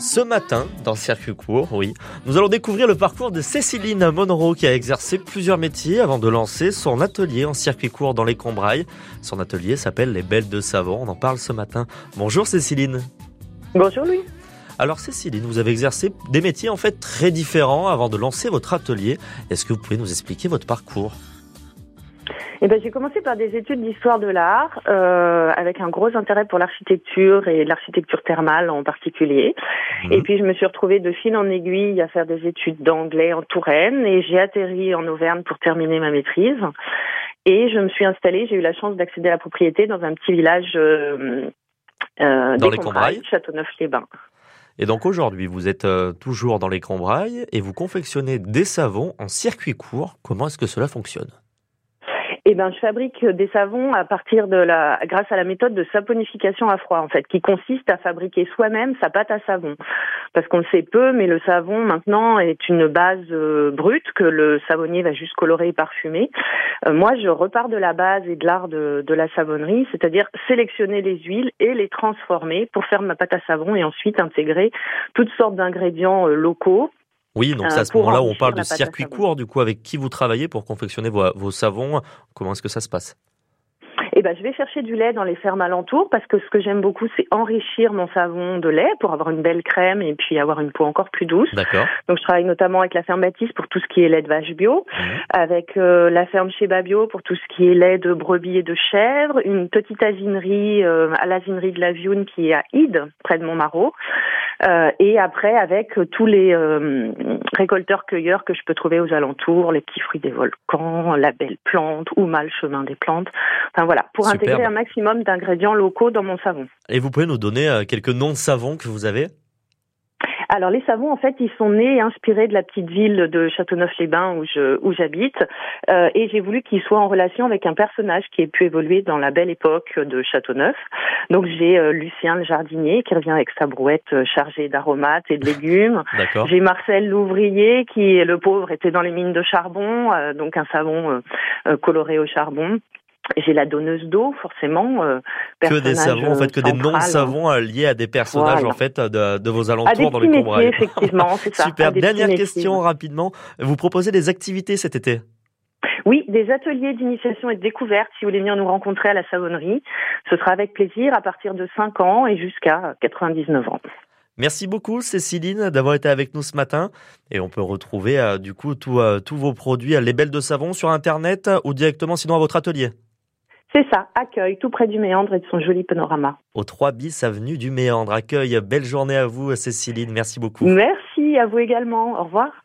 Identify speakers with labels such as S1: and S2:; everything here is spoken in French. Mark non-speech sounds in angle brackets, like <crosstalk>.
S1: Ce matin, dans Circuit Court, oui, nous allons découvrir le parcours de Céciline Monroe qui a exercé plusieurs métiers avant de lancer son atelier en circuit court dans les Combrailles. Son atelier s'appelle Les Belles de Savon. On en parle ce matin. Bonjour Céciline.
S2: Bonjour Louis.
S1: Alors Céciline, vous avez exercé des métiers en fait très différents avant de lancer votre atelier. Est-ce que vous pouvez nous expliquer votre parcours?
S2: Eh ben, j'ai commencé par des études d'histoire de l'art, euh, avec un gros intérêt pour l'architecture et l'architecture thermale en particulier. Mhm. Et puis je me suis retrouvée de fil en aiguille à faire des études d'anglais en Touraine et j'ai atterri en Auvergne pour terminer ma maîtrise. Et je me suis installée, j'ai eu la chance d'accéder à la propriété dans un petit village euh,
S1: euh, dans les Combrailles,
S2: Châteauneuf-les-Bains.
S1: Et donc aujourd'hui, vous êtes toujours dans les Combrailles et vous confectionnez des savons en circuit court. Comment est-ce que cela fonctionne?
S2: Eh ben, je fabrique des savons à partir de la, grâce à la méthode de saponification à froid, en fait, qui consiste à fabriquer soi-même sa pâte à savon. Parce qu'on le sait peu, mais le savon, maintenant, est une base euh, brute que le savonnier va juste colorer et parfumer. Euh, moi, je repars de la base et de l'art de, de la savonnerie, c'est-à-dire sélectionner les huiles et les transformer pour faire ma pâte à savon et ensuite intégrer toutes sortes d'ingrédients euh, locaux
S1: oui, donc c'est à ce moment-là où on parle de circuit court, du coup, avec qui vous travaillez pour confectionner vos, vos savons? Comment est-ce que ça se passe?
S2: Eh ben, je vais chercher du lait dans les fermes alentours parce que ce que j'aime beaucoup, c'est enrichir mon savon de lait pour avoir une belle crème et puis avoir une peau encore plus douce.
S1: D'accord.
S2: Donc, je travaille notamment avec la ferme Baptiste pour tout ce qui est lait de vache bio, mmh. avec euh, la ferme chez Babio pour tout ce qui est lait de brebis et de chèvre, une petite asinerie euh, à l'asinerie de la Vioune qui est à Ide, près de Montmarot. Euh, et après, avec tous les euh, récolteurs-cueilleurs que je peux trouver aux alentours, les petits fruits des volcans, la belle plante ou mal chemin des plantes. Enfin voilà, pour intégrer un maximum d'ingrédients locaux dans mon savon.
S1: Et vous pouvez nous donner euh, quelques noms de savons que vous avez?
S2: Alors les savons, en fait, ils sont nés inspirés de la petite ville de Châteauneuf-les-Bains où je où j'habite, euh, et j'ai voulu qu'ils soient en relation avec un personnage qui ait pu évoluer dans la belle époque de Châteauneuf. Donc j'ai euh, Lucien le jardinier qui revient avec sa brouette euh, chargée d'aromates et de légumes. <laughs> j'ai Marcel l'ouvrier qui, le pauvre, était dans les mines de charbon, donc un savon coloré au charbon. J'ai la donneuse d'eau, forcément.
S1: Euh, que des savons, en fait, que des noms savons euh, liés à des personnages, en fait, de, de vos alentours dans les Combrailles.
S2: effectivement, c'est ça.
S1: Super. Dernière question, rapidement. Vous proposez des activités cet été?
S2: Oui, des ateliers d'initiation et de découverte, si vous voulez venir nous rencontrer à la savonnerie. Ce sera avec plaisir à partir de 5 ans et jusqu'à 99 ans.
S1: Merci beaucoup Céciline d'avoir été avec nous ce matin et on peut retrouver euh, du coup tous vos produits les belles de savon sur internet ou directement sinon à votre atelier.
S2: C'est ça, accueil, tout près du Méandre et de son joli panorama.
S1: Au 3 bis avenue du Méandre. Accueil, belle journée à vous, Céciline. Merci beaucoup.
S2: Merci à vous également. Au revoir.